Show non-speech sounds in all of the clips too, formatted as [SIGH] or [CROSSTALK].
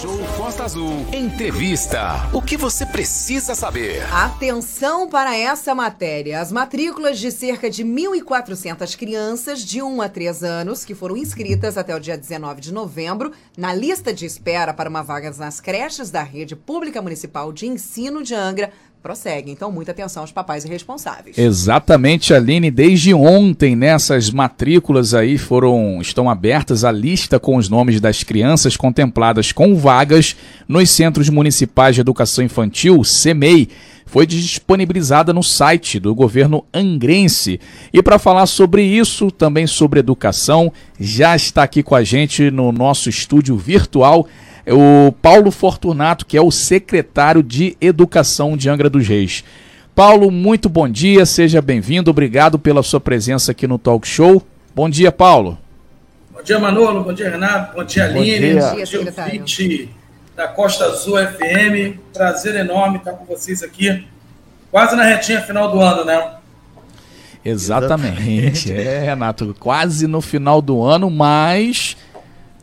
Show Costa Azul. Entrevista. O que você precisa saber? Atenção para essa matéria. As matrículas de cerca de 1.400 crianças de 1 a 3 anos que foram inscritas até o dia 19 de novembro na lista de espera para uma vaga nas creches da rede pública municipal de ensino de Angra prossegue. Então, muita atenção aos papais responsáveis. Exatamente, Aline. Desde ontem, nessas matrículas aí foram estão abertas a lista com os nomes das crianças contempladas com vagas nos Centros Municipais de Educação Infantil, CEMEI. Foi disponibilizada no site do governo angrense. E para falar sobre isso, também sobre educação, já está aqui com a gente no nosso estúdio virtual o Paulo Fortunato, que é o secretário de Educação de Angra dos Reis. Paulo, muito bom dia, seja bem-vindo, obrigado pela sua presença aqui no Talk Show. Bom dia, Paulo. Bom dia, Manolo, bom dia, Renato, bom dia, Aline, bom dia, bom dia da Costa Azul FM. Prazer enorme estar com vocês aqui, quase na retinha final do ano, né? Exatamente, é, Renato, quase no final do ano, mas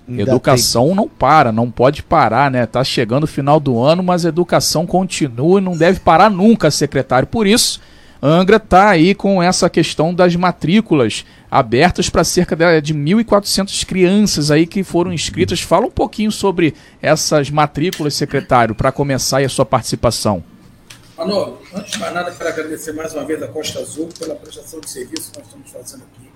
educação tem... não para, não pode parar, né? Tá chegando o final do ano, mas a educação continua e não deve parar nunca, secretário. Por isso, Angra tá aí com essa questão das matrículas abertas para cerca de 1.400 crianças aí que foram inscritas. Fala um pouquinho sobre essas matrículas, secretário, para começar a sua participação. Manolo, antes de mais nada, quero agradecer mais uma vez a Costa Azul pela prestação de serviço que nós estamos fazendo aqui.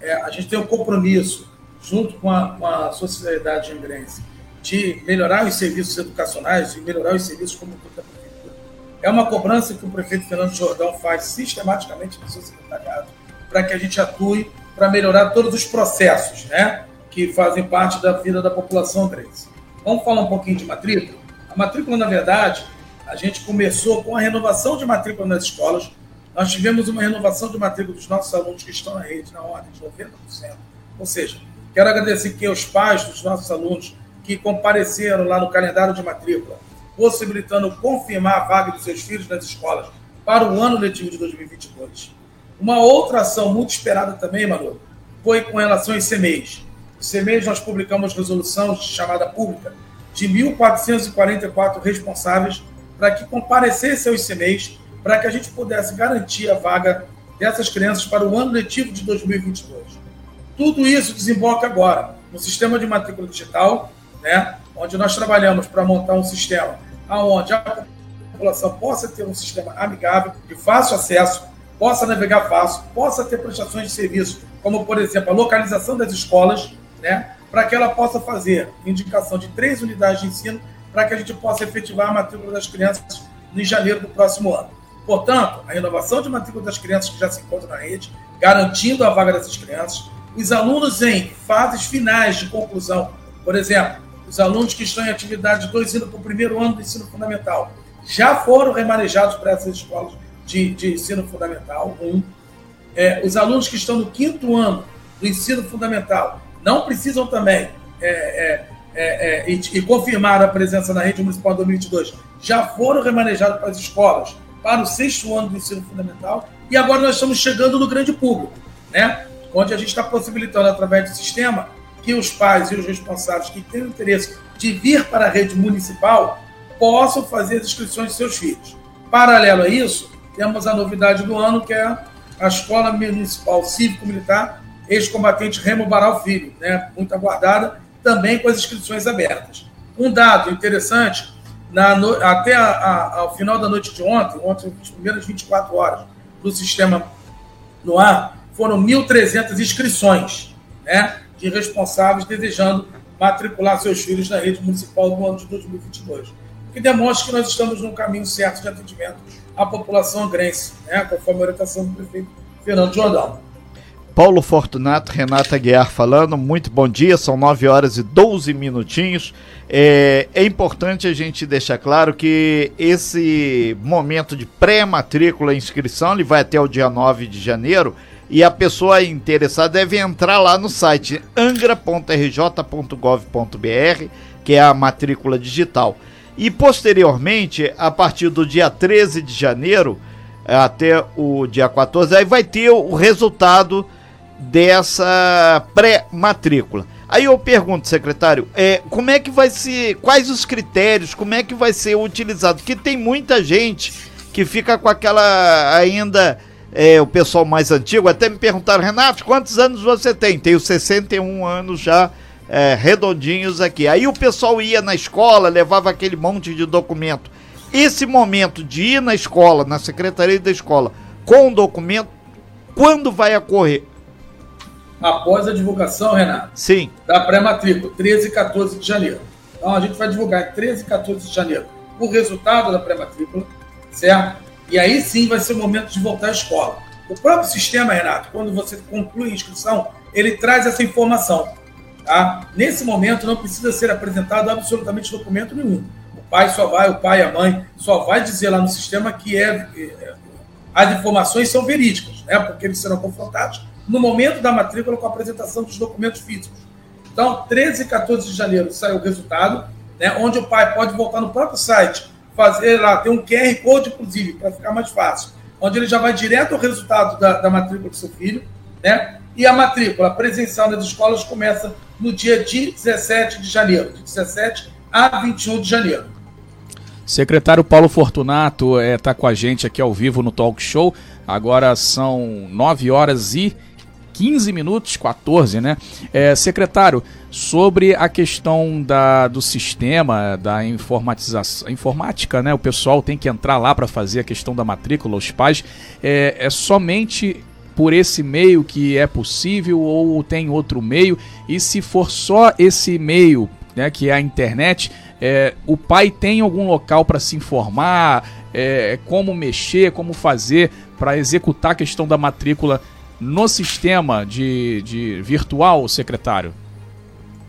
É, a gente tem um compromisso junto com a, com a sociedade angrense, de melhorar os serviços educacionais e melhorar os serviços como da prefeitura. É uma cobrança que o prefeito Fernando Jordão faz sistematicamente no seu secretariado para que a gente atue para melhorar todos os processos né, que fazem parte da vida da população angrense. Vamos falar um pouquinho de matrícula? A matrícula, na verdade, a gente começou com a renovação de matrícula nas escolas. Nós tivemos uma renovação de matrícula dos nossos alunos que estão na rede na ordem de 90%. Ou seja, Quero agradecer aqui aos pais dos nossos alunos que compareceram lá no calendário de matrícula, possibilitando confirmar a vaga dos seus filhos nas escolas para o ano letivo de 2022. Uma outra ação muito esperada também, Manu, foi com relação aos CMEs. Os CMEs nós publicamos resolução de chamada pública de 1.444 responsáveis para que comparecessem aos CMEs para que a gente pudesse garantir a vaga dessas crianças para o ano letivo de 2022. Tudo isso desemboca agora no sistema de matrícula digital, né, onde nós trabalhamos para montar um sistema onde a população possa ter um sistema amigável, de fácil acesso, possa navegar fácil, possa ter prestações de serviço, como, por exemplo, a localização das escolas, né, para que ela possa fazer indicação de três unidades de ensino para que a gente possa efetivar a matrícula das crianças em janeiro do próximo ano. Portanto, a renovação de matrícula das crianças que já se encontram na rede, garantindo a vaga dessas crianças, os alunos em fases finais de conclusão, por exemplo, os alunos que estão em atividade 2 indo para o primeiro ano do ensino fundamental, já foram remanejados para essas escolas de, de ensino fundamental, um. É, os alunos que estão no quinto ano do ensino fundamental não precisam também é, é, é, é e, e confirmar a presença na rede municipal 2022, já foram remanejados para as escolas para o sexto ano do ensino fundamental e agora nós estamos chegando no grande público, né? Onde a gente está possibilitando, através do sistema, que os pais e os responsáveis que têm interesse de vir para a rede municipal possam fazer as inscrições de seus filhos. Paralelo a isso, temos a novidade do ano, que é a Escola Municipal Cívico-Militar Ex-Combatente Remo Baral Filho, né? muito aguardada, também com as inscrições abertas. Um dado interessante, na, no, até a, a, ao final da noite de ontem, ontem, as primeiras 24 horas do sistema no ar, foram 1.300 inscrições né, de responsáveis desejando matricular seus filhos na rede municipal no ano de 2022. O que demonstra que nós estamos no caminho certo de atendimento à população angrense, né, conforme a orientação do prefeito Fernando Jordão. Paulo Fortunato, Renata Guiar falando, muito bom dia, são 9 horas e 12 minutinhos. É, é importante a gente deixar claro que esse momento de pré-matrícula e inscrição, ele vai até o dia 9 de janeiro, e a pessoa interessada deve entrar lá no site angra.rj.gov.br, que é a matrícula digital. E posteriormente, a partir do dia 13 de janeiro até o dia 14, aí vai ter o resultado dessa pré-matrícula. Aí eu pergunto, secretário, é, como é que vai ser, quais os critérios, como é que vai ser utilizado? Porque tem muita gente que fica com aquela ainda, é, o pessoal mais antigo, até me perguntaram, Renato, quantos anos você tem? Tenho 61 anos já, é, redondinhos aqui. Aí o pessoal ia na escola, levava aquele monte de documento. Esse momento de ir na escola, na secretaria da escola, com o documento, quando vai ocorrer? após a divulgação, Renato, Sim. da pré-matrícula, 13 e 14 de janeiro. Então, a gente vai divulgar em 13 e 14 de janeiro o resultado da pré-matrícula, certo? E aí sim vai ser o momento de voltar à escola. O próprio sistema, Renato, quando você conclui a inscrição, ele traz essa informação. Tá? Nesse momento não precisa ser apresentado absolutamente documento nenhum. O pai só vai, o pai a mãe só vai dizer lá no sistema que é, é as informações são verídicas, né? Porque eles serão confrontados no momento da matrícula com a apresentação dos documentos físicos. Então, 13 e 14 de janeiro sai o resultado, né, onde o pai pode voltar no próprio site, fazer lá, tem um QR Code, inclusive, para ficar mais fácil, onde ele já vai direto ao resultado da, da matrícula do seu filho, né? E a matrícula presencial nas escolas começa no dia 17 de janeiro, de 17 a 21 de janeiro. Secretário Paulo Fortunato está é, tá com a gente aqui ao vivo no Talk Show. Agora são 9 horas e 15 minutos, 14, né? É, secretário, sobre a questão da, do sistema, da informatização, informática, né? O pessoal tem que entrar lá para fazer a questão da matrícula, os pais. É, é somente por esse meio que é possível ou tem outro meio? E se for só esse meio, né, que é a internet, é, o pai tem algum local para se informar, é, como mexer, como fazer para executar a questão da matrícula no sistema de, de virtual, secretário?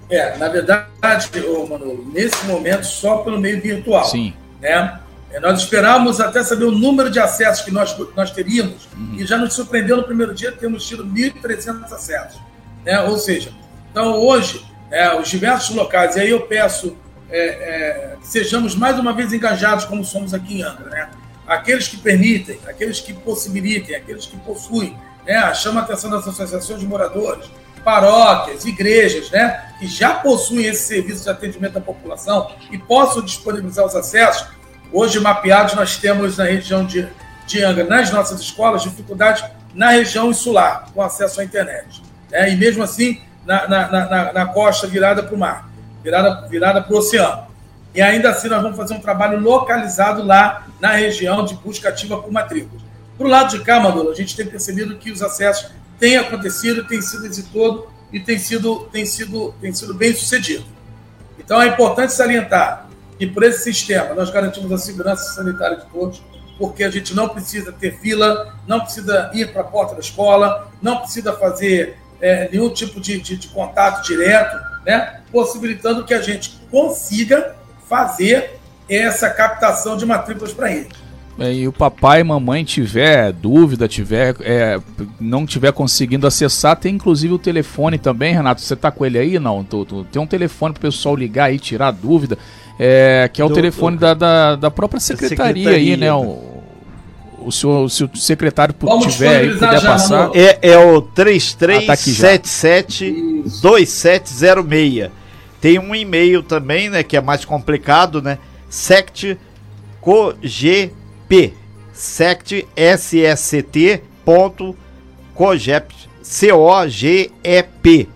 É, na verdade, Manolo, nesse momento só pelo meio virtual. Sim. Né? É, nós esperávamos até saber o número de acessos que nós, nós teríamos uhum. e já nos surpreendeu no primeiro dia temos tido 1.300 acessos. Né? Ou seja, então hoje, é, os diversos locais, e aí eu peço é, é, que sejamos mais uma vez engajados como somos aqui em Angra. Né? Aqueles que permitem, aqueles que possibilitem, aqueles que possuem né? chama a atenção das associações de moradores, paróquias, igrejas, né? que já possuem esse serviço de atendimento à população e possam disponibilizar os acessos. Hoje, mapeados, nós temos na região de, de Angra, nas nossas escolas, dificuldades na região insular, com acesso à internet. Né? E mesmo assim, na, na, na, na costa virada para o mar, virada, virada para o oceano. E ainda assim, nós vamos fazer um trabalho localizado lá na região de busca ativa por matrículas. Para o lado de cá, Manolo, a gente tem percebido que os acessos têm acontecido, têm sido exitoso e têm sido, têm sido, têm sido bem sucedido. Então é importante salientar que por esse sistema nós garantimos a segurança sanitária de todos, porque a gente não precisa ter fila, não precisa ir para a porta da escola, não precisa fazer é, nenhum tipo de, de, de contato direto, né? possibilitando que a gente consiga fazer essa captação de matrículas para ele. É, e o papai e mamãe tiver dúvida, tiver é, não tiver conseguindo acessar, tem inclusive o telefone também, Renato. Você tá com ele aí? Não, tu, tu, tem um telefone pro pessoal ligar e tirar dúvida, é, que é o do, telefone do, da, da, da da, secretaria, secretaria aí, né? O, o, senhor, se o secretário tiver aí, puder já, passar. É, é o 3377 2706. Tem um e-mail também, né? Que é mais complicado, né? Sect COG P. Sect SST ponto COGEP C-O-G-E-P.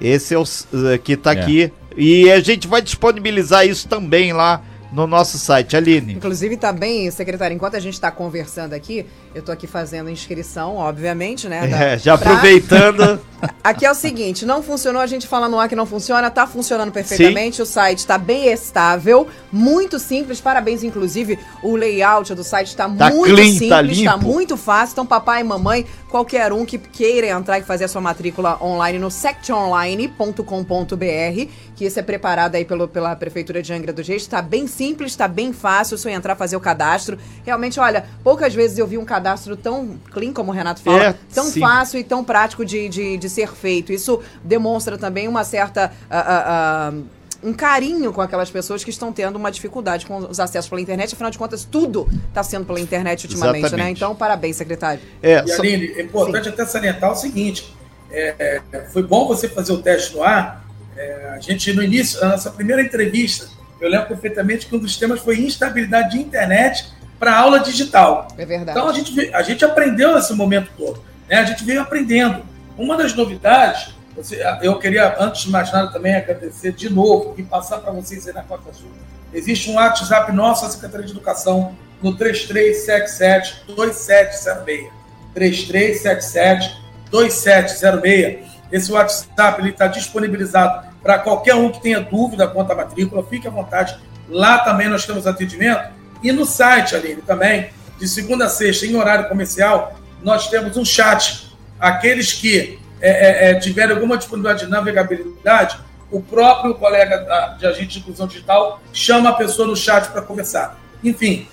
Esse é o uh, que está é. aqui. E a gente vai disponibilizar isso também lá no nosso site, Aline. Inclusive tá bem, secretário, enquanto a gente está conversando aqui, eu tô aqui fazendo inscrição, obviamente, né? Da, é, já pra... aproveitando. [LAUGHS] aqui é o seguinte, não funcionou, a gente fala no ar que não funciona, tá funcionando perfeitamente, Sim. o site está bem estável, muito simples, parabéns, inclusive, o layout do site está tá muito clean, tá simples, tá, tá muito fácil, então papai e mamãe, qualquer um que queira entrar e fazer a sua matrícula online no sectonline.com.br, que isso é preparado aí pelo, pela Prefeitura de Angra do Reis, está bem simples, está bem fácil, só entrar fazer o cadastro. Realmente, olha, poucas vezes eu vi um cadastro tão clean, como o Renato fala, é, tão sim. fácil e tão prático de, de, de, ser feito. Isso demonstra também uma certa. Uh, uh, uh, um carinho com aquelas pessoas que estão tendo uma dificuldade com os acessos pela internet. Afinal de contas, tudo está sendo pela internet ultimamente, né? Exatamente. né? Então, parabéns, secretário. É, e, Aline, é importante Sim. até salientar o seguinte: é, foi bom você fazer o teste no ar, É, a gente, no início, na nossa primeira entrevista, eu lembro perfeitamente que um dos temas foi instabilidade de internet para aula digital. É verdade. Então a gente, a gente aprendeu esse momento todo. Né? A gente veio aprendendo. Uma das novidades, você, eu queria, antes de mais nada, também agradecer de novo e passar para vocês aí na Costa Sul. Existe um WhatsApp nosso, a Secretaria de Educação, no 3377-2706. 3377-2706. Esse WhatsApp está disponibilizado para qualquer um que tenha dúvida quanto à matrícula. Fique à vontade. Lá também nós temos atendimento. E no site, Aline, também, de segunda a sexta, em horário comercial, nós temos um chat. Aqueles que é, é, é tiverem alguma disponibilidade de navegabilidade, o próprio colega de agente de inclusão digital chama a pessoa no chat para conversar. Enfim,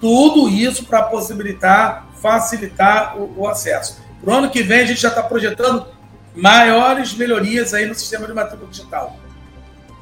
tudo isso para possibilitar, facilitar o, o acesso. Para o ano que vem, a gente já está projetando maiores melhorias aí no sistema de matrícula digital.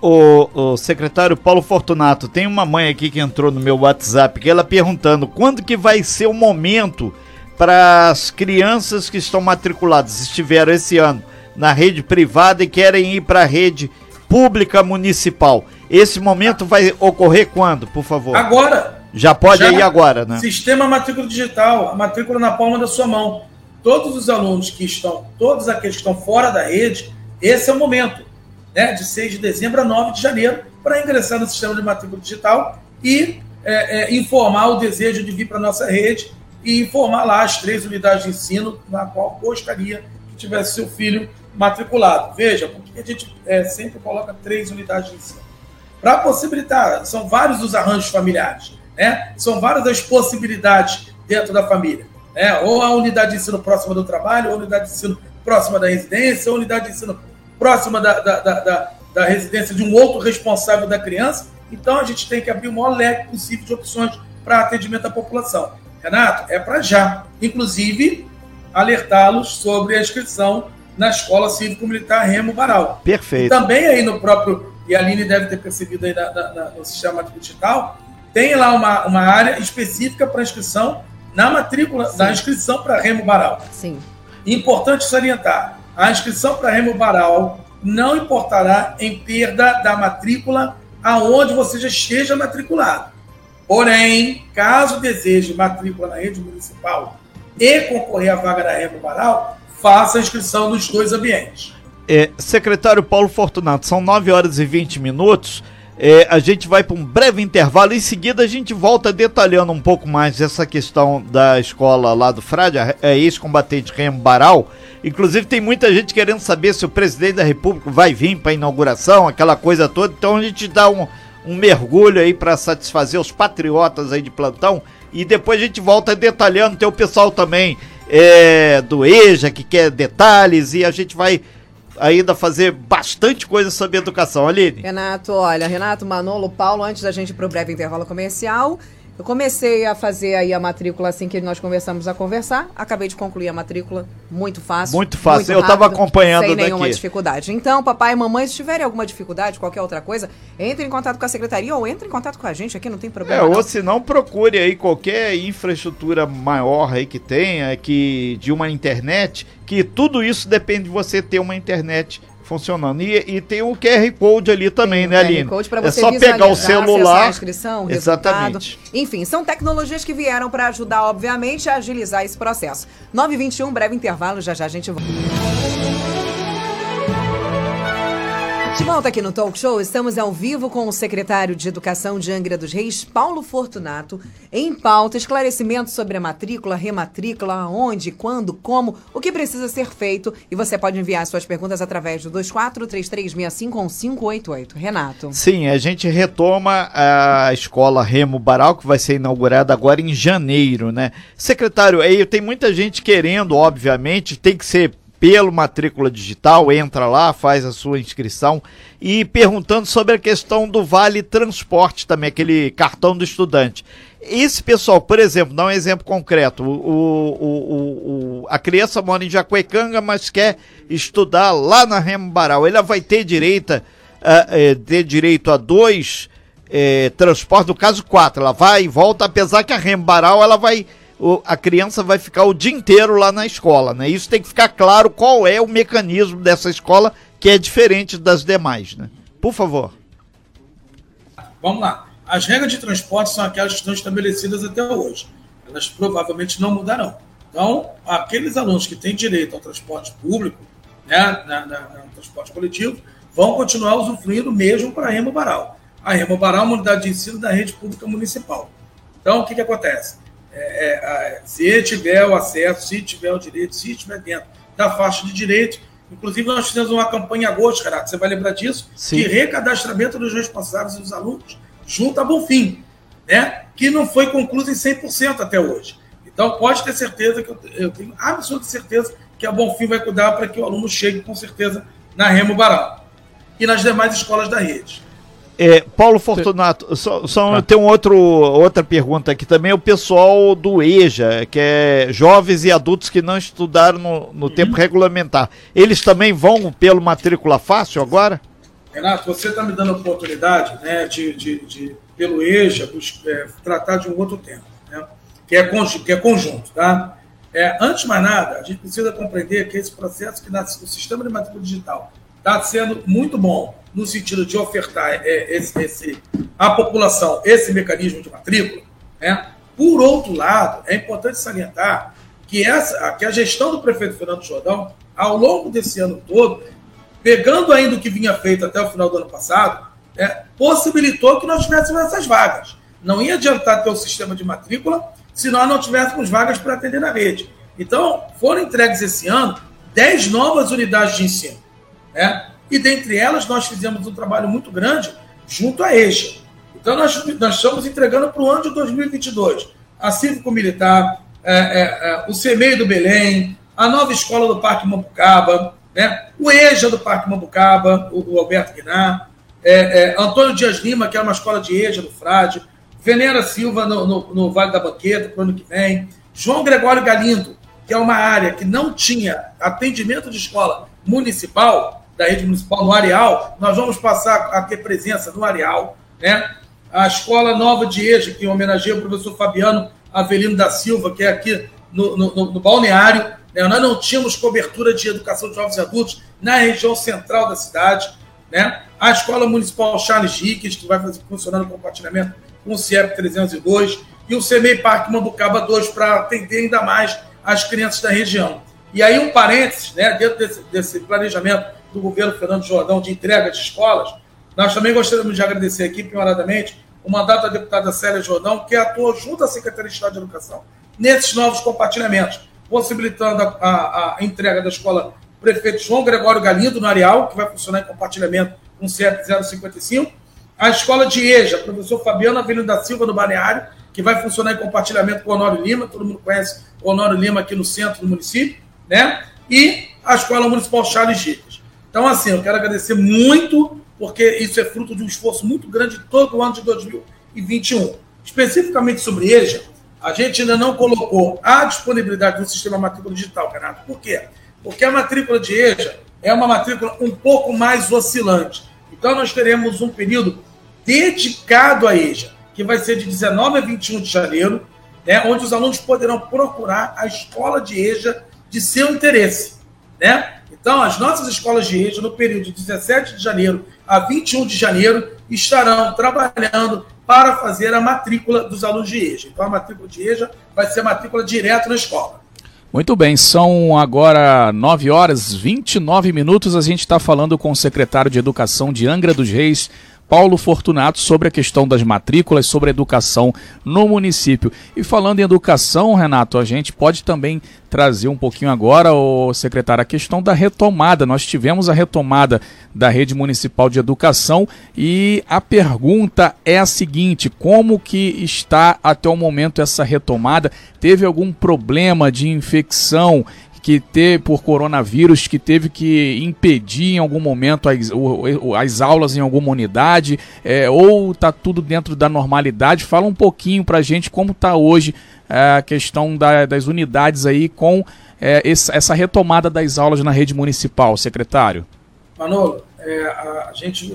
O, o, secretário Paulo Fortunato, tem uma mãe aqui que entrou no meu WhatsApp que ela perguntando quando que vai ser o momento para as crianças que estão matriculadas, estiveram esse ano na rede privada e querem ir para a rede pública municipal. Esse momento vai ocorrer quando, por favor? Agora. Já pode já ir agora, né? Sistema matrícula digital, a matrícula na palma da sua mão. Todos os alunos que estão, todos aqueles que estão fora da rede, esse é o momento, né? De 6 de dezembro a 9 de janeiro, para ingressar no sistema de matrícula digital e é, é, informar o desejo de vir para a nossa rede e informar lá as três unidades de ensino na qual gostaria que tivesse seu filho matriculado. Veja, porque a gente é, sempre coloca três unidades de ensino. Para possibilitar, são vários os arranjos familiares, né? são várias as possibilidades dentro da família. Né? Ou a unidade de ensino próxima do trabalho, ou a unidade de ensino próxima da residência, ou a unidade de ensino próxima da, da, da, da, da residência de um outro responsável da criança. Então a gente tem que abrir o maior leque possível de opções para atendimento à população. Renato, é para já. Inclusive, alertá-los sobre a inscrição na Escola Cívico-Militar Remo Baral. Perfeito. E também aí no próprio, e a Aline deve ter percebido aí na, na, na, no sistema digital, tem lá uma, uma área específica para inscrição na matrícula, Sim. na inscrição para Remo Baral. Sim. Importante salientar, a inscrição para Remo Baral não importará em perda da matrícula aonde você já esteja matriculado. Porém, caso deseje matrícula na rede municipal e concorrer à vaga da Remo Baral, faça a inscrição nos dois ambientes. É, secretário Paulo Fortunato, são 9 horas e 20 minutos. É, a gente vai para um breve intervalo. Em seguida, a gente volta detalhando um pouco mais essa questão da escola lá do Frade, é, ex-combatente Remo Baral. Inclusive, tem muita gente querendo saber se o presidente da República vai vir para a inauguração, aquela coisa toda. Então, a gente dá um, um mergulho aí para satisfazer os patriotas aí de plantão e depois a gente volta detalhando. Tem o pessoal também é, do EJA que quer detalhes e a gente vai ainda fazer bastante coisa sobre educação. Aline. Renato, olha, Renato, Manolo, Paulo, antes da gente ir pro breve intervalo comercial, eu comecei a fazer aí a matrícula assim que nós conversamos a conversar. Acabei de concluir a matrícula. Muito fácil. Muito fácil. Muito eu estava acompanhando sem daqui. nenhuma dificuldade. Então, papai e mamãe, se tiverem alguma dificuldade, qualquer outra coisa, entre em contato com a secretaria ou entre em contato com a gente aqui, não tem problema. É, não. ou se não, procure aí qualquer infraestrutura maior aí que tenha, que de uma internet, que tudo isso depende de você ter uma internet funcionando. E, e, tem o QR Code ali também, tem né, Aline? Code é só pegar o celular. A inscrição, Exatamente. Enfim, são tecnologias que vieram para ajudar, obviamente, a agilizar esse processo. 9h21, breve intervalo, já já a gente volta. De volta aqui no Talk Show, estamos ao vivo com o secretário de Educação de Angra dos Reis, Paulo Fortunato, em pauta esclarecimentos sobre a matrícula, rematrícula, onde, quando, como, o que precisa ser feito. E você pode enviar suas perguntas através do 2433651588. Renato. Sim, a gente retoma a escola Remo Baral, que vai ser inaugurada agora em janeiro, né? Secretário, aí tem muita gente querendo, obviamente, tem que ser pelo matrícula digital, entra lá, faz a sua inscrição. E perguntando sobre a questão do vale transporte também, aquele cartão do estudante. Esse pessoal, por exemplo, dá um exemplo concreto, o, o, o, a criança mora em Jacuecanga, mas quer estudar lá na Remo Baral, ela vai ter direito, uh, ter direito a dois uh, transportes, no caso quatro, ela vai e volta, apesar que a Remo Baral, ela vai a criança vai ficar o dia inteiro lá na escola, né? Isso tem que ficar claro qual é o mecanismo dessa escola que é diferente das demais, né? Por favor. Vamos lá. As regras de transporte são aquelas que estão estabelecidas até hoje. Elas provavelmente não mudarão. Então, aqueles alunos que têm direito ao transporte público, né, na, na, no transporte coletivo, vão continuar usufruindo mesmo para a Remo Baral. A Remo Baral é uma unidade de ensino da rede pública municipal. Então, o que, que acontece? É, é, se tiver o acesso, se tiver o direito, se estiver dentro da faixa de direito, inclusive nós fizemos uma campanha em agosto, Renato, você vai lembrar disso, Sim. de recadastramento dos responsáveis e dos alunos junto a Bonfim, né? que não foi concluído em 100% até hoje. Então, pode ter certeza que eu, eu tenho absoluta certeza que a Bonfim vai cuidar para que o aluno chegue com certeza na Remo Baral e nas demais escolas da rede. É, Paulo Fortunato, só, só ah. tem um outro, outra pergunta aqui também. O pessoal do EJA, que é jovens e adultos que não estudaram no, no uhum. tempo regulamentar, eles também vão pelo matrícula fácil agora? Renato, você está me dando a oportunidade né, de, de, de pelo EJA, é, tratar de um outro tema, né, que, é que é conjunto. Tá? É, antes de mais nada, a gente precisa compreender que esse processo que nasce, o sistema de matrícula digital está sendo muito bom no sentido de ofertar é, esse, esse, à população esse mecanismo de matrícula. Né? Por outro lado, é importante salientar que, essa, que a gestão do prefeito Fernando Jordão, ao longo desse ano todo, pegando ainda o que vinha feito até o final do ano passado, é, possibilitou que nós tivéssemos essas vagas. Não ia adiantar ter o sistema de matrícula se nós não tivéssemos vagas para atender na rede. Então, foram entregues esse ano 10 novas unidades de ensino. Né? E dentre elas, nós fizemos um trabalho muito grande junto à EJA. Então, nós, nós estamos entregando para o ano de 2022 a Cívico-Militar, é, é, é, o CEMEI do Belém, a nova escola do Parque Mambucaba, né? o EJA do Parque Mambucaba, o, o Alberto Guinar, é, é, Antônio Dias Lima, que é uma escola de EJA do Frade, Venera Silva no, no, no Vale da Banqueta para o ano que vem, João Gregório Galindo, que é uma área que não tinha atendimento de escola municipal, da rede municipal no Areal, nós vamos passar a ter presença no Areal, né? A Escola Nova de EJA, que homenageia o professor Fabiano Avelino da Silva, que é aqui no, no, no Balneário, né? Nós não tínhamos cobertura de educação de jovens e adultos na região central da cidade. Né? A Escola Municipal Charles Riques, que vai fazer, funcionando no compartilhamento com o CIEP 302, e o CEMEI Parque Mambucaba 2, para atender ainda mais as crianças da região. E aí, um parênteses, né, dentro desse, desse planejamento do governo Fernando Jordão de entrega de escolas, nós também gostaríamos de agradecer aqui, prioradamente, o mandato da deputada Célia Jordão, que atuou junto à Secretaria de Estado de Educação nesses novos compartilhamentos possibilitando a, a, a entrega da escola Prefeito João Gregório Galindo, no Areal, que vai funcionar em compartilhamento com o CEP 055. A escola de EJA, professor Fabiano Avelino da Silva, no Balneário, que vai funcionar em compartilhamento com o Honório Lima, todo mundo conhece o Honório Lima aqui no centro do município, né? E a Escola Municipal Charles Dias. Então, assim, eu quero agradecer muito, porque isso é fruto de um esforço muito grande todo o ano de 2021. Especificamente sobre EJA, a gente ainda não colocou a disponibilidade do sistema matrícula digital, Renato. Por quê? Porque a matrícula de EJA é uma matrícula um pouco mais oscilante. Então, nós teremos um período dedicado à EJA, que vai ser de 19 a 21 de janeiro, né, onde os alunos poderão procurar a escola de EJA de seu interesse. Né? Então, as nossas escolas de EJA, no período de 17 de janeiro a 21 de janeiro, estarão trabalhando para fazer a matrícula dos alunos de EJA. Então, a matrícula de EJA vai ser matrícula direto na escola. Muito bem, são agora 9 horas 29 minutos. A gente está falando com o secretário de Educação de Angra dos Reis, Paulo Fortunato sobre a questão das matrículas, sobre a educação no município. E falando em educação, Renato, a gente pode também trazer um pouquinho agora, o secretário, a questão da retomada. Nós tivemos a retomada da rede municipal de educação e a pergunta é a seguinte: como que está até o momento essa retomada? Teve algum problema de infecção que teve por coronavírus, que teve que impedir em algum momento as, as aulas em alguma unidade, é, ou está tudo dentro da normalidade? Fala um pouquinho para a gente como está hoje é, a questão da, das unidades aí com é, essa retomada das aulas na rede municipal, secretário. Manolo, é, a gente,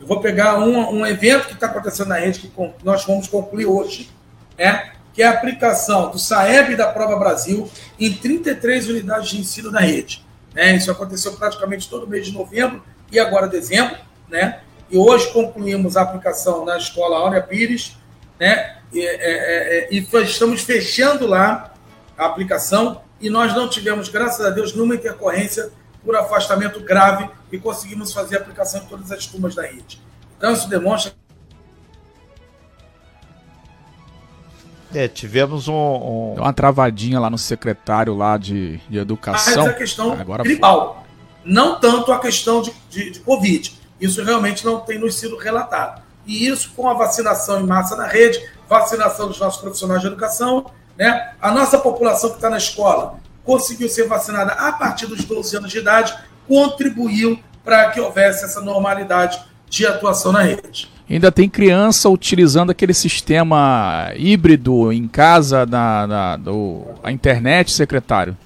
eu vou pegar um, um evento que está acontecendo na rede que nós vamos concluir hoje, né? Que é a aplicação do SAEB da Prova Brasil em 33 unidades de ensino da rede. Né? Isso aconteceu praticamente todo mês de novembro e agora dezembro. Né? E hoje concluímos a aplicação na escola Áurea Pires, né? E, é, é, é, e estamos fechando lá a aplicação e nós não tivemos, graças a Deus, nenhuma intercorrência por afastamento grave e conseguimos fazer a aplicação em todas as turmas da rede. Então, isso demonstra. É, tivemos um, um... uma travadinha lá no secretário lá de, de educação. Mas a questão Agora gripal, não tanto a questão de, de, de Covid. Isso realmente não tem nos sido relatado. E isso com a vacinação em massa na rede, vacinação dos nossos profissionais de educação, né? A nossa população que está na escola conseguiu ser vacinada a partir dos 12 anos de idade, contribuiu para que houvesse essa normalidade de atuação na rede. Ainda tem criança utilizando aquele sistema híbrido em casa, na, na do, a internet, secretário?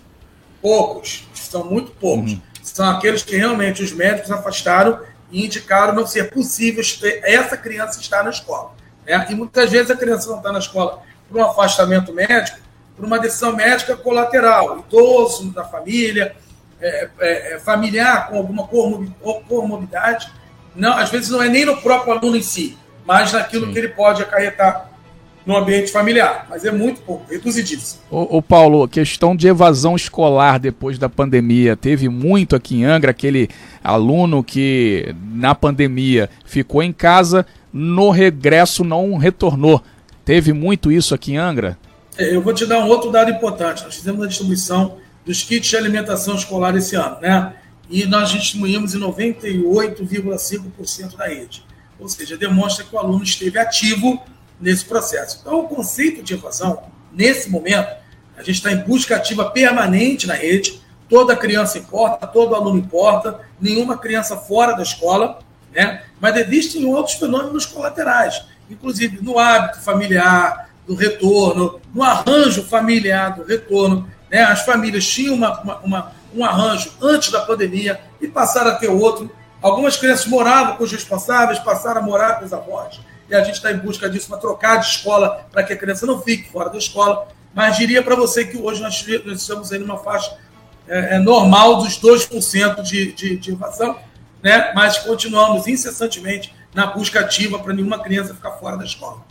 Poucos, são muito poucos. Uhum. São aqueles que realmente os médicos afastaram e indicaram não ser possível essa criança estar na escola. Né? E muitas vezes a criança não está na escola por um afastamento médico, por uma decisão médica colateral, idoso da família, é, é, é familiar com alguma comorbidade. Não, às vezes não é nem no próprio aluno em si, mas naquilo Sim. que ele pode acarretar no ambiente familiar, mas é muito pouco, reduzidíssimo. Ô, ô Paulo, questão de evasão escolar depois da pandemia, teve muito aqui em Angra, aquele aluno que na pandemia ficou em casa, no regresso não retornou. Teve muito isso aqui em Angra? É, eu vou te dar um outro dado importante. Nós fizemos a distribuição dos kits de alimentação escolar esse ano, né? E nós distribuímos em 98,5% da rede. Ou seja, demonstra que o aluno esteve ativo nesse processo. Então, o conceito de evasão, nesse momento, a gente está em busca ativa permanente na rede. Toda criança importa, todo aluno importa, nenhuma criança fora da escola, né? Mas existem outros fenômenos colaterais, inclusive no hábito familiar, do retorno, no arranjo familiar do retorno. Né? As famílias tinham uma, uma, uma, um arranjo antes da pandemia e passaram a ter outro. Algumas crianças moravam com os responsáveis, passaram a morar com os avós e a gente está em busca disso para trocar de escola para que a criança não fique fora da escola. Mas diria para você que hoje nós, estamos aí numa faixa é, é normal dos 2% de, de, de invasão, né? mas continuamos incessantemente na busca ativa para nenhuma criança ficar fora da escola.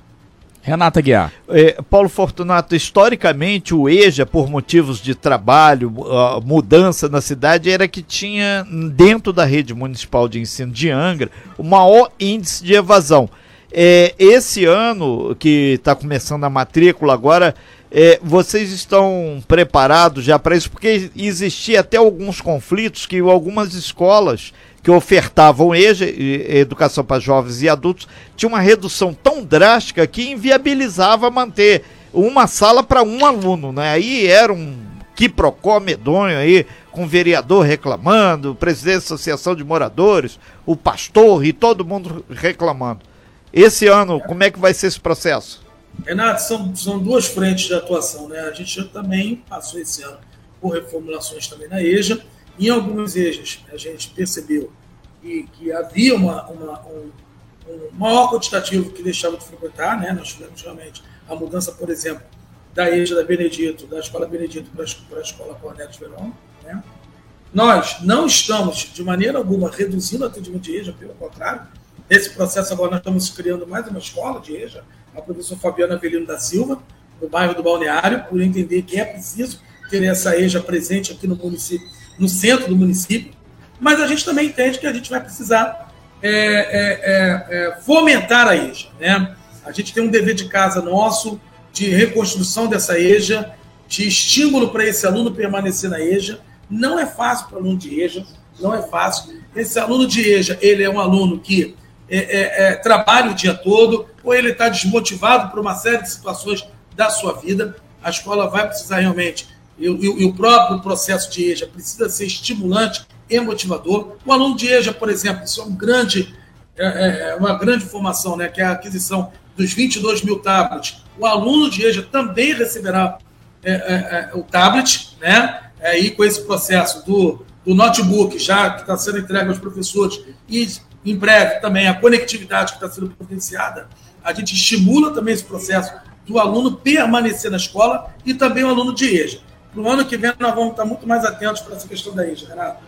Renata Guiar. É, Paulo Fortunato, historicamente o EJA, por motivos de trabalho, uh, mudança na cidade, era que tinha dentro da rede municipal de ensino de Angra o maior índice de evasão. É, esse ano que está começando a matrícula agora, é, vocês estão preparados já para isso? Porque existia até alguns conflitos que algumas escolas que ofertavam EJA, Educação para Jovens e Adultos, tinha uma redução tão drástica que inviabilizava manter uma sala para um aluno. Né? Aí era um quiprocó medonho aí, com o vereador reclamando, o presidente da Associação de Moradores, o pastor e todo mundo reclamando. Esse ano, como é que vai ser esse processo? Renato, são, são duas frentes de atuação, né? A gente também passou esse ano por reformulações também na EJA. Em algumas EJAs, a gente percebeu que, que havia uma, uma, um, um maior quantitativo que deixava de frequentar, né? Nós tivemos realmente a mudança, por exemplo, da EJA da Benedito, da Escola Benedito para a Escola Corneto Verão, né? Nós não estamos, de maneira alguma, reduzindo o atendimento de EJA, pelo contrário, Nesse processo, agora nós estamos criando mais uma escola de EJA, a professora Fabiana Avelino da Silva, no bairro do Balneário, por entender que é preciso ter essa EJA presente aqui no município, no centro do município. Mas a gente também entende que a gente vai precisar é, é, é, é fomentar a EJA. Né? A gente tem um dever de casa nosso de reconstrução dessa EJA, de estímulo para esse aluno permanecer na EJA. Não é fácil para o aluno de EJA, não é fácil. Esse aluno de EJA, ele é um aluno que é, é, é, trabalha o dia todo, ou ele está desmotivado por uma série de situações da sua vida. A escola vai precisar realmente, e, e, e o próprio processo de EJA precisa ser estimulante e motivador. O aluno de EJA, por exemplo, isso é um grande, é, é, é, uma grande informação, né, que é a aquisição dos 22 mil tablets. O aluno de EJA também receberá o tablet, né, e com esse processo do, do notebook já que está sendo entregue aos professores e em breve também a conectividade que está sendo providenciada, a gente estimula também esse processo do aluno permanecer na escola e também o aluno de EJA. No ano que vem nós vamos estar muito mais atentos para essa questão da rede, Renato.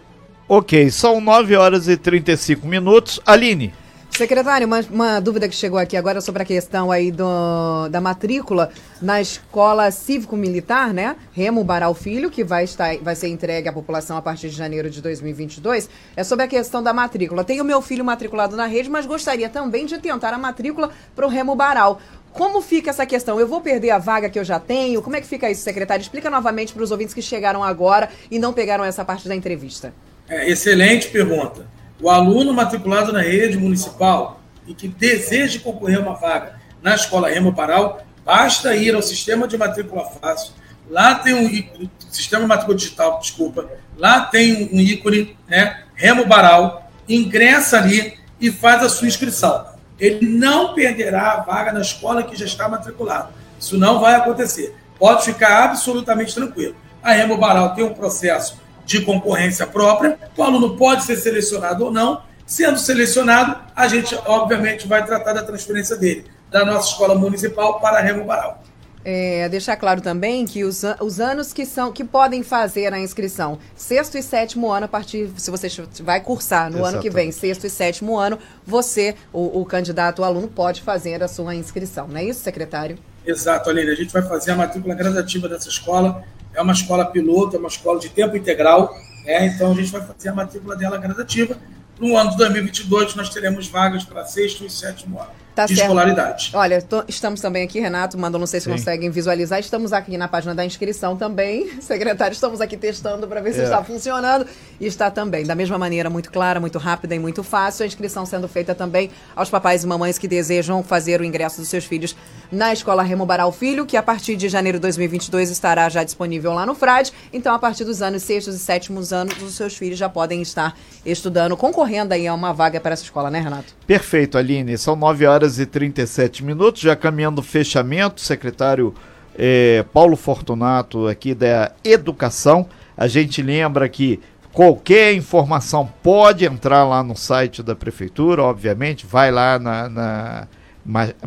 Ok, são 9 horas e 35 minutos. Aline. Secretário, uma, uma, dúvida que chegou aqui agora sobre a questão aí do, da matrícula na escola cívico-militar, né? Remo Baral Filho, que vai, estar, vai ser entregue à população a partir de janeiro de 2022. É sobre a questão da matrícula. Tenho meu filho matriculado na rede, mas gostaria também de tentar a matrícula para o Remo Baral. Como fica essa questão? Eu vou perder a vaga que eu já tenho? Como é que fica isso, secretário? Explica novamente para os ouvintes que chegaram agora e não pegaram essa parte da entrevista. É, excelente pergunta. O aluno matriculado na rede municipal e que deseja concorrer a uma vaga na escola Remo Paral, basta ir ao sistema de matrícula fácil. Lá tem um sistema de matrícula digital, desculpa. Lá tem um ícone, né, Remo Baral, ingressa ali e faz a sua inscrição. Ele não perderá a vaga na escola que já está matriculado. Isso não vai acontecer. Pode ficar absolutamente tranquilo. A Remo Baral tem um processo de concorrência própria, o aluno pode ser selecionado ou não. Sendo selecionado, a gente, obviamente, vai tratar da transferência dele da nossa escola municipal para a Remo Baral. É, deixar claro também que os, os anos que são que podem fazer a inscrição, sexto e sétimo ano, a partir, se você vai cursar no Exatamente. ano que vem, sexto e sétimo ano, você, o, o candidato, o aluno, pode fazer a sua inscrição. Não é isso, secretário? Exato, Aline. A gente vai fazer a matrícula gradativa dessa escola é uma escola piloto, é uma escola de tempo integral, né? então a gente vai fazer a matrícula dela gradativa. No ano de 2022, nós teremos vagas para sexto e sétimo ano tá de certo. escolaridade. Olha, tô, estamos também aqui, Renato, mandou, não sei se Sim. conseguem visualizar, estamos aqui na página da inscrição também. [LAUGHS] Secretário, estamos aqui testando para ver se é. está funcionando. E está também, da mesma maneira, muito clara, muito rápida e muito fácil. A inscrição sendo feita também aos papais e mamães que desejam fazer o ingresso dos seus filhos na Escola Remo Baral Filho, que a partir de janeiro de 2022 estará já disponível lá no Frade. Então, a partir dos anos sextos e sétimos anos, os seus filhos já podem estar estudando, concorrendo aí a uma vaga para essa escola, né, Renato? Perfeito, Aline. São nove horas horas e 37 minutos, já caminhando o fechamento, secretário é, Paulo Fortunato aqui da Educação. A gente lembra que qualquer informação pode entrar lá no site da Prefeitura, obviamente, vai lá na, na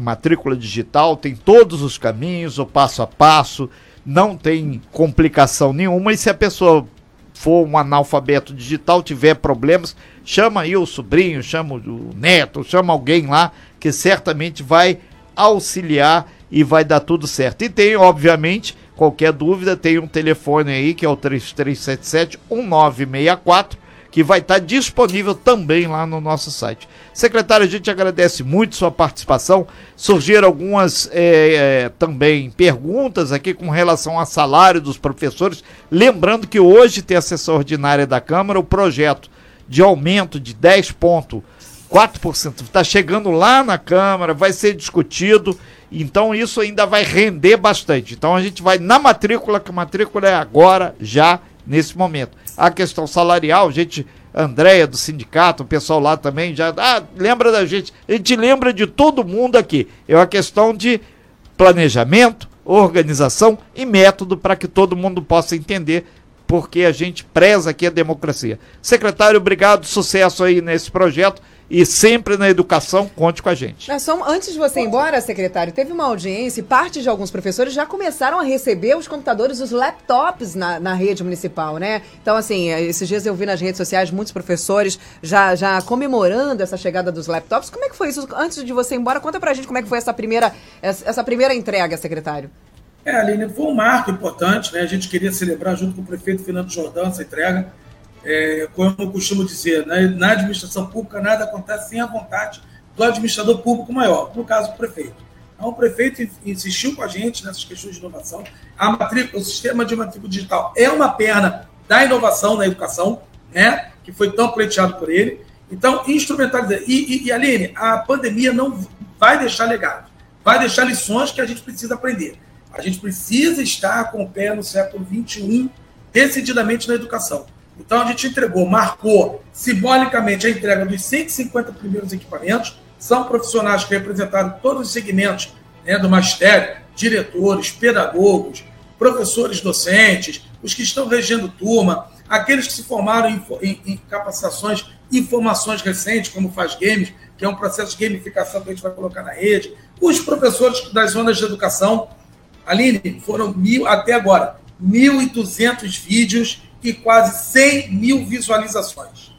matrícula digital, tem todos os caminhos, o passo a passo, não tem complicação nenhuma. E se a pessoa for um analfabeto digital, tiver problemas, chama aí o sobrinho, chama o neto, chama alguém lá que certamente vai auxiliar e vai dar tudo certo. E tem, obviamente, qualquer dúvida, tem um telefone aí que é o 3377 1964 que vai estar disponível também lá no nosso site. Secretário, a gente agradece muito sua participação. Surgiram algumas é, também perguntas aqui com relação ao salário dos professores. Lembrando que hoje tem a sessão ordinária da Câmara, o projeto de aumento de 10 pontos 4%. Está chegando lá na Câmara, vai ser discutido, então isso ainda vai render bastante. Então a gente vai na matrícula, que a matrícula é agora, já, nesse momento. A questão salarial, gente, Andréia do sindicato, o pessoal lá também já ah, lembra da gente. A gente lembra de todo mundo aqui. É uma questão de planejamento, organização e método para que todo mundo possa entender porque a gente preza aqui a democracia. Secretário, obrigado, sucesso aí nesse projeto e sempre na educação, conte com a gente. só, antes de você ir embora, secretário, teve uma audiência e parte de alguns professores já começaram a receber os computadores, os laptops na, na rede municipal, né? Então, assim, esses dias eu vi nas redes sociais muitos professores já, já comemorando essa chegada dos laptops. Como é que foi isso? Antes de você ir embora, conta pra gente como é que foi essa primeira, essa primeira entrega, secretário. É, Aline, foi um marco importante, né? A gente queria celebrar junto com o prefeito Fernando Jordão essa entrega é, como eu costumo dizer, na, na, administração pública nada acontece sem a vontade do administrador público maior, no caso, o prefeito. Então, o prefeito insistiu com a gente nessas questões de inovação. A matrícula, o sistema de matrícula digital é uma perna da inovação na educação, né, que foi tão pleiteado por ele. Então, instrumentalizar. E, e, e, Aline, a pandemia não vai deixar legado, vai deixar lições que a gente precisa aprender. A gente precisa estar com o pé no século XXI, decididamente na educação. Então a gente entregou, marcou simbolicamente a entrega dos 150 primeiros equipamentos. São profissionais que representaram todos os segmentos né, do magistério, diretores, pedagogos, professores docentes, os que estão regendo turma, aqueles que se formaram em, em, em capacitações e formações recentes, como Faz Games, que é um processo de gamificação que a gente vai colocar na rede, os professores das zonas de educação. Aline, foram mil até agora 1.200 vídeos e quase 100 mil visualizações.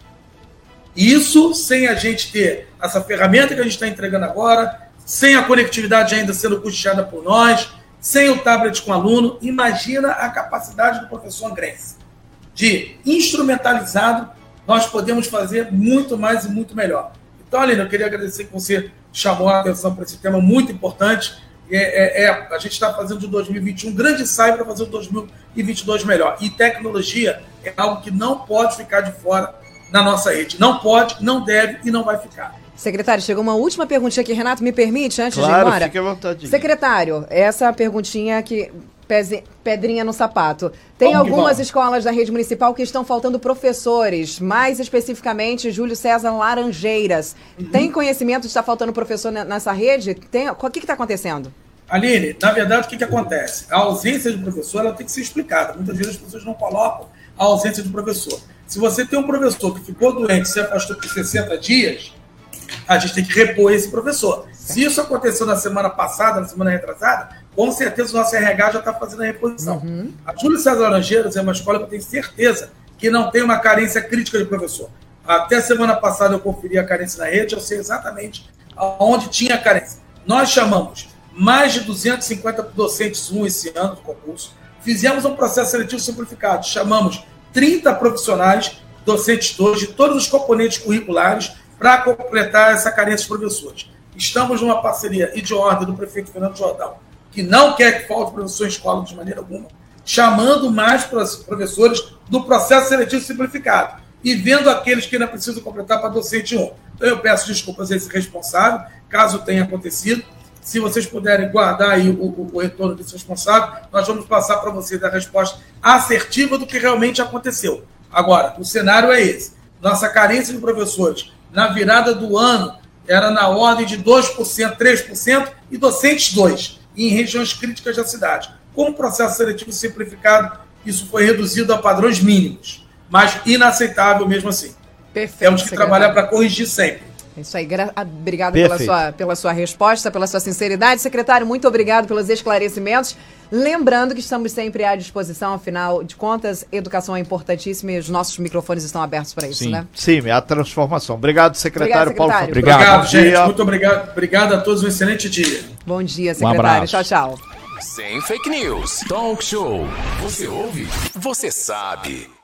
Isso sem a gente ter essa ferramenta que a gente está entregando agora, sem a conectividade ainda sendo custeada por nós, sem o tablet com aluno. Imagina a capacidade do professor Angrense de instrumentalizado, nós podemos fazer muito mais e muito melhor. Então, Aline, eu queria agradecer que você chamou a atenção para esse tema muito importante. É, é, é a gente está fazendo de 2021 um grande ensaio para fazer o 2022 melhor. E tecnologia é algo que não pode ficar de fora na nossa rede. Não pode, não deve e não vai ficar. Secretário, chegou uma última perguntinha aqui. Renato, me permite, antes claro, de ir embora? Fique à vontade. Secretário, essa perguntinha que pedrinha no sapato. Tem algumas escolas da rede municipal que estão faltando professores, mais especificamente Júlio César Laranjeiras. Uhum. Tem conhecimento de estar faltando professor nessa rede? Tem, o que está acontecendo? Aline, na verdade, o que, que acontece? A ausência de professor ela tem que ser explicada. Muitas vezes as pessoas não colocam a ausência de professor. Se você tem um professor que ficou doente, se afastou por 60 dias, a gente tem que repor esse professor. Se isso aconteceu na semana passada, na semana retrasada, com certeza o nosso RH já está fazendo a reposição. Uhum. A Júlia César Laranjeiras é uma escola que eu tenho certeza que não tem uma carência crítica de professor. Até semana passada eu conferi a carência na rede, eu sei exatamente onde tinha a carência. Nós chamamos mais de 250 docentes um esse ano do concurso, fizemos um processo seletivo simplificado, chamamos 30 profissionais, docentes todos, de todos os componentes curriculares, para completar essa carência de professores. Estamos numa parceria e de ordem do prefeito Fernando Jordão, que não quer que falte professor em escola de maneira alguma, chamando mais professores do processo seletivo simplificado e vendo aqueles que ainda precisam completar para docente 1. Então eu peço desculpas a esse responsável, caso tenha acontecido. Se vocês puderem guardar aí o, o, o retorno desse responsável, nós vamos passar para vocês a resposta assertiva do que realmente aconteceu. Agora, o cenário é esse. Nossa carência de professores na virada do ano era na ordem de 2%, 3% e docentes 2%, em regiões críticas da cidade. Com o processo seletivo simplificado, isso foi reduzido a padrões mínimos, mas inaceitável mesmo assim. Perfeito. Temos que trabalhar para corrigir sempre. É isso aí. Obrigado pela sua, pela sua resposta, pela sua sinceridade. Secretário, muito obrigado pelos esclarecimentos. Lembrando que estamos sempre à disposição, afinal de contas, educação é importantíssima e os nossos microfones estão abertos para isso, Sim. né? Sim, a transformação. Obrigado, secretário, obrigado, secretário. Paulo. Obrigado, obrigado gente. Muito obrigado. Obrigado a todos. Um excelente dia. Bom dia, secretário. Um tchau, tchau. Sem fake news. Talk show. Você ouve? Você sabe.